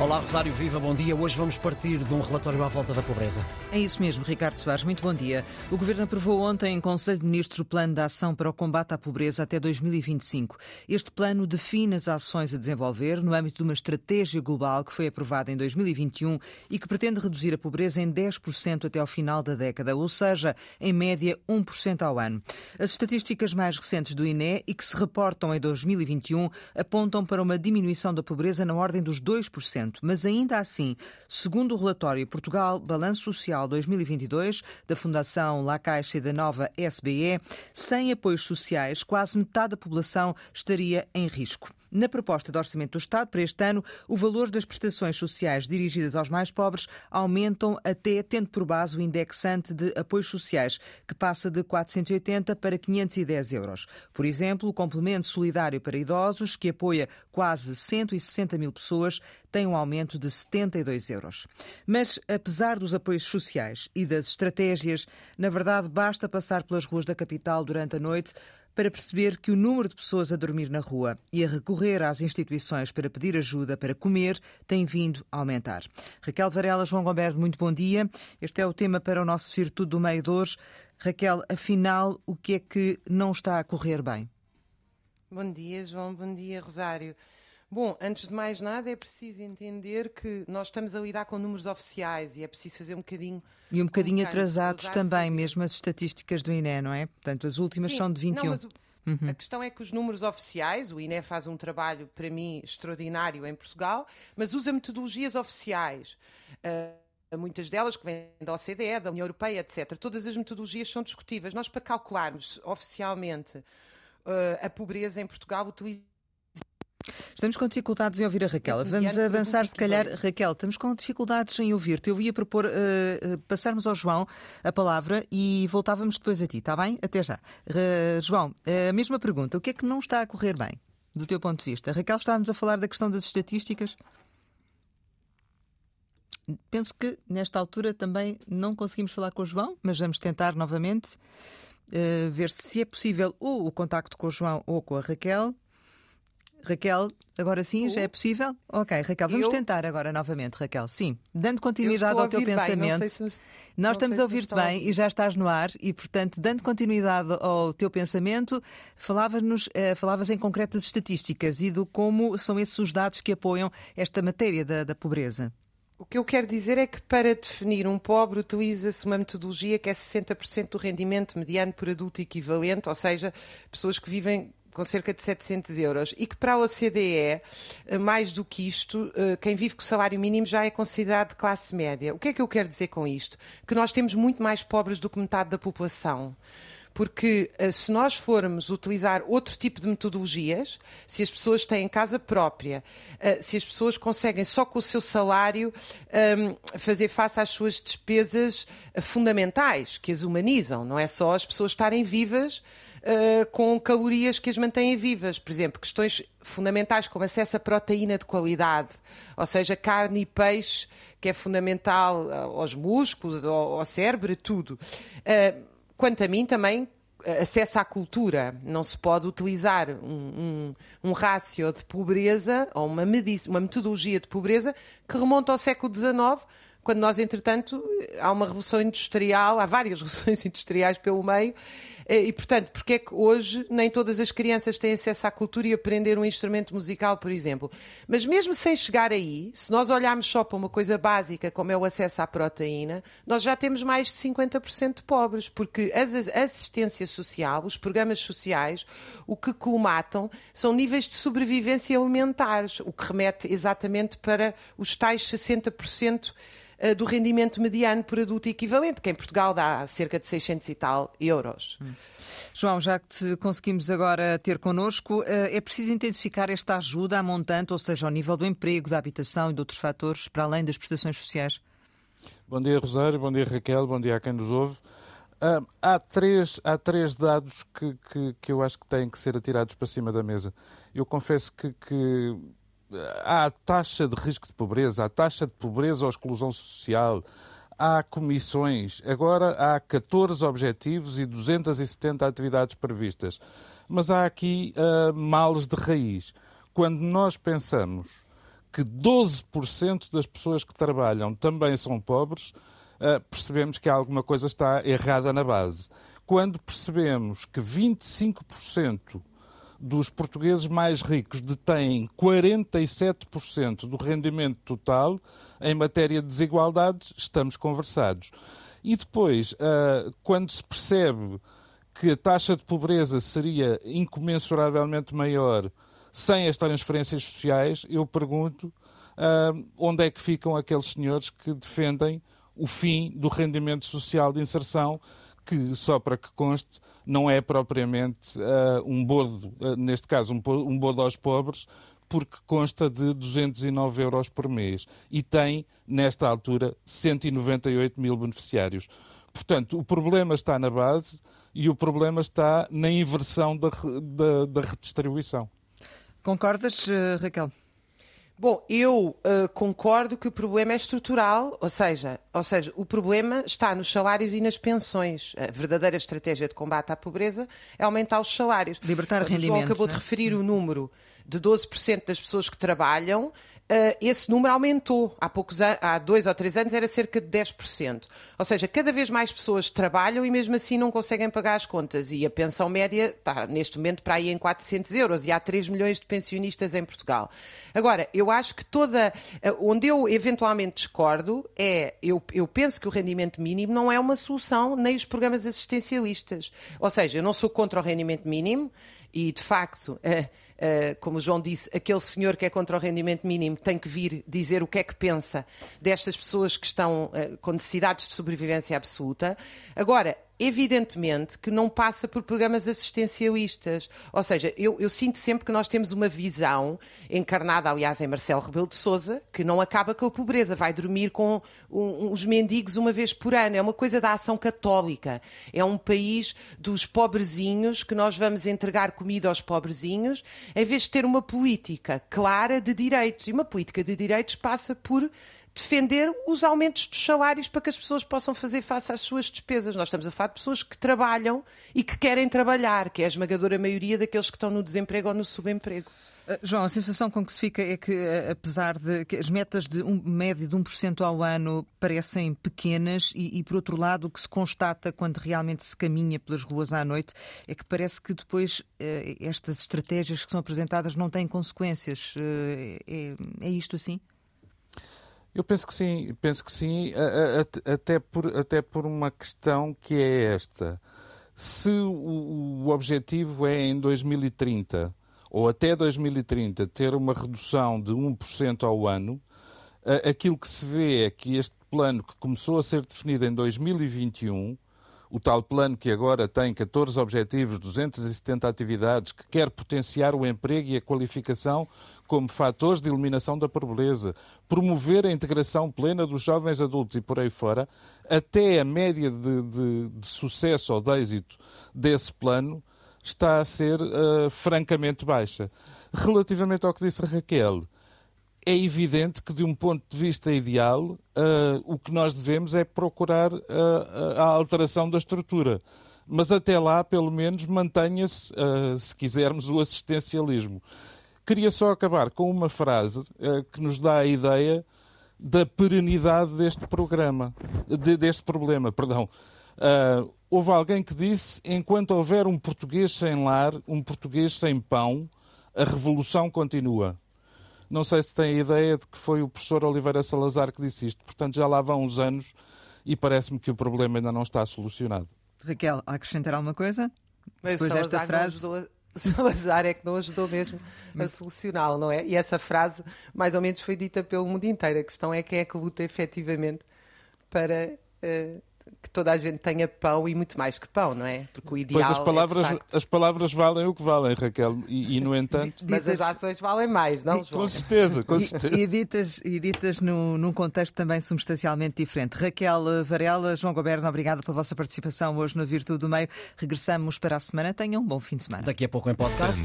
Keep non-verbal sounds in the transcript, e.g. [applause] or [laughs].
Olá, Rosário Viva, bom dia. Hoje vamos partir de um relatório à volta da pobreza. É isso mesmo, Ricardo Soares. Muito bom dia. O Governo aprovou ontem em Conselho de Ministros o Plano de Ação para o Combate à Pobreza até 2025. Este plano define as ações a desenvolver no âmbito de uma estratégia global que foi aprovada em 2021 e que pretende reduzir a pobreza em 10% até ao final da década, ou seja, em média 1% ao ano. As estatísticas mais recentes do INE e que se reportam em 2021 apontam para uma diminuição da pobreza na ordem dos 2% mas ainda assim, segundo o relatório Portugal Balanço Social 2022 da Fundação La Caixa e da nova SBE, sem apoios sociais, quase metade da população estaria em risco. Na proposta de orçamento do Estado para este ano, o valor das prestações sociais dirigidas aos mais pobres aumentam até tendo por base o indexante de apoios sociais, que passa de 480 para 510 euros. Por exemplo, o complemento solidário para idosos, que apoia quase 160 mil pessoas, tem um aumento de 72 euros. Mas, apesar dos apoios sociais e das estratégias, na verdade basta passar pelas ruas da capital durante a noite para perceber que o número de pessoas a dormir na rua e a recorrer às instituições para pedir ajuda para comer tem vindo a aumentar. Raquel Varela, João Gomberto, muito bom dia. Este é o tema para o nosso Virtude do Meio de hoje. Raquel, afinal, o que é que não está a correr bem? Bom dia, João. Bom dia, Rosário. Bom, antes de mais nada, é preciso entender que nós estamos a lidar com números oficiais e é preciso fazer um bocadinho. E um bocadinho atrasados também, mesmo as estatísticas do INE, não é? Portanto, as últimas Sim, são de 21. Não, mas uhum. A questão é que os números oficiais, o INE faz um trabalho, para mim, extraordinário em Portugal, mas usa metodologias oficiais. Uh, muitas delas que vêm da OCDE, da União Europeia, etc. Todas as metodologias são discutíveis. Nós, para calcularmos oficialmente uh, a pobreza em Portugal, utilizamos Estamos com dificuldades em ouvir a Raquel. Vamos avançar, se calhar. Raquel, estamos com dificuldades em ouvir-te. Eu ia propor uh, passarmos ao João a palavra e voltávamos depois a ti, está bem? Até já. Uh, João, a mesma pergunta. O que é que não está a correr bem, do teu ponto de vista? Raquel, estávamos a falar da questão das estatísticas. Penso que nesta altura também não conseguimos falar com o João, mas vamos tentar novamente uh, ver se é possível ou o contacto com o João ou com a Raquel. Raquel, agora sim, já é possível? Ok, Raquel, vamos eu... tentar agora novamente, Raquel. Sim, dando continuidade ao teu pensamento. Se. Nós estamos a ouvir-te bem e já estás no ar e, portanto, dando continuidade ao teu pensamento, falavas-nos, uh, falavas em concretas estatísticas e do como são esses os dados que apoiam esta matéria da, da pobreza. O que eu quero dizer é que para definir um pobre utiliza-se uma metodologia que é 60% do rendimento mediano por adulto equivalente, ou seja, pessoas que vivem com cerca de 700 euros, e que para a OCDE, eh, mais do que isto, eh, quem vive com salário mínimo já é considerado de classe média. O que é que eu quero dizer com isto? Que nós temos muito mais pobres do que metade da população porque eh, se nós formos utilizar outro tipo de metodologias, se as pessoas têm casa própria, se as pessoas conseguem só com o seu salário ehm, fazer face às suas despesas fundamentais, que as humanizam, não é só as pessoas estarem vivas uh, com calorias que as mantêm vivas. Por exemplo, questões fundamentais como acesso a proteína de qualidade, ou seja, carne e peixe, que é fundamental eh, aos músculos, ao, ao cérebro, tudo. Uh, quanto a mim, também acesso à cultura. Não se pode utilizar um, um, um rácio de pobreza ou uma, uma metodologia de pobreza que remonta ao século XIX, quando nós, entretanto, há uma revolução industrial, há várias [laughs] revoluções industriais pelo meio, eh, e, portanto, porque é que hoje nem todas as crianças têm acesso à cultura e aprender um instrumento musical, por exemplo? Mas mesmo sem chegar aí, se nós olharmos só para uma coisa básica, como é o acesso à proteína, nós já temos mais de 50% de pobres, porque a assistência social, os programas sociais, o que colmatam são níveis de sobrevivência alimentares, o que remete exatamente para os tais 60% eh, do rendimento mediano por adulto equivalente, que em Portugal dá cerca de 600 e tal euros. Hum. João, já que te conseguimos agora ter connosco, eh, é preciso intensificar esta ajuda a montante, ou seja, ao nível do emprego, da habitação e de outros fatores, para além das prestações sociais? Bom dia, Rosário. Bom dia, Raquel. Bom dia a quem nos ouve. Uh, há, três, há três dados que, que, que, eu acho que têm que ser atirados para cima da mesa. Eu confesso que, que há a taxa de risco de pobreza, a taxa de pobreza ou exclusão social, há comissões, agora há 14 objetivos e 270 atividades previstas. Mas há aqui uh, males de raiz. Quando nós pensamos que 12% das pessoas que trabalham também são pobres, uh, percebemos que alguma coisa está errada na base. Quando percebemos que 25% dos portugueses mais ricos detêm 47% do rendimento total, em matéria de desigualdades, estamos conversados. E depois, uh, quando se percebe que a taxa de pobreza seria incomensuravelmente maior sem as transferências sociais, eu pergunto uh, onde é que ficam aqueles senhores que defendem o fim do rendimento social de inserção, que, só para que conste, não é propriamente uh, um bordo, uh, neste caso, um, um bordo aos pobres, porque consta de 209 euros por mês e tem, nesta altura, 198 mil beneficiários. Portanto, o problema está na base e o problema está na inversão da, da, da redistribuição. Concordas, eh, Raquel? Bom, eu uh, concordo que o problema é estrutural, ou seja, ou seja, o problema está nos salários e nas pensões. A verdadeira estratégia de combate à pobreza é aumentar os salários. Libertar rendimentos. João acabou né? de referir o número de 12% das pessoas que trabalham Uh, esse número aumentou. Há, poucos há dois ou três anos era cerca de 10%. Ou seja, cada vez mais pessoas trabalham e mesmo assim não conseguem pagar as contas. E a pensão média está neste momento para aí em 400 euros e há 3 milhões de pensionistas em Portugal. Agora, eu acho que toda. Uh, onde eu eventualmente discordo é. Eu, eu penso que o rendimento mínimo não é uma solução, nem os programas assistencialistas. Ou seja, eu não sou contra o rendimento mínimo e, de facto. Uh, Uh, como o João disse, aquele senhor que é contra o rendimento mínimo tem que vir dizer o que é que pensa destas pessoas que estão uh, com necessidades de sobrevivência absoluta. Agora, evidentemente que não passa por programas assistencialistas. Ou seja, eu, eu, sinto sempre que nós temos uma visão, encarnada, aliás, em Marcelo Rebelo de Souza, que não acaba com a pobreza, vai dormir com um, os mendigos uma vez por ano. É uma coisa da ação católica. É um país dos pobrezinhos, que nós vamos entregar comida aos pobrezinhos, em vez de ter uma política clara de direitos. E uma política de direitos passa por defender os aumentos dos salários para que as pessoas possam fazer face às suas despesas. Nós estamos a falar de pessoas que trabalham e que querem trabalhar, que é a esmagadora maioria daqueles que estão no desemprego ou no subemprego. Uh, João, a sensação com que se fica é que, uh, apesar de que as metas de um médio de 1% ao ano parecem pequenas e, e, por outro lado, o que se constata quando realmente se caminha pelas ruas à noite é que parece que depois uh, estas estratégias que são apresentadas não têm consequências. É, é isto assim? Eu penso que sim, penso que sim, até por, até por uma questão que é esta. Se o, o objetivo é em 2030 ou até 2030 ter uma redução de 1% ao ano, aquilo que se vê é que este plano que começou a ser definido em 2021 o tal plano que agora tem 14 objetivos, 270 atividades, que quer potenciar o emprego e a qualificação como fatores de eliminação da pobreza, promover a integração plena dos jovens adultos e por aí fora, até a média de, de, de sucesso ou de êxito desse plano está a ser uh, francamente baixa. Relativamente ao que disse Raquel, é evidente que, de um ponto de vista ideal, uh, o que nós devemos é procurar uh, a alteração da estrutura. Mas até lá, pelo menos, mantenha-se, uh, se quisermos, o assistencialismo. Queria só acabar com uma frase que nos dá a ideia da perenidade deste programa, de, deste problema, perdão. houve alguém que disse: enquanto houver um português sem lar, um português sem pão, a revolução continua. Não sei se tem a ideia de que foi o professor Oliveira Salazar que disse isto. Portanto, já lá vão uns anos e parece-me que o problema ainda não está solucionado. Raquel, a acrescentar alguma coisa? Mas Depois desta frase. Salazar é que não ajudou mesmo a solucioná-lo, não é? E essa frase, mais ou menos, foi dita pelo mundo inteiro. A questão é quem é que luta efetivamente para uh, que toda a gente tenha pão e muito mais que pão, não é? Porque o ideal pois as palavras, é, as palavras valem o que valem, Raquel, e, e no entanto... Mas as ações valem mais, não, João? Com certeza, com certeza. E, e ditas, e ditas num, num contexto também substancialmente diferente. Raquel Varela, João Goberno, obrigada pela vossa participação hoje no Virtude do Meio. Regressamos para a semana. Tenham um bom fim de semana. Daqui a pouco em podcast.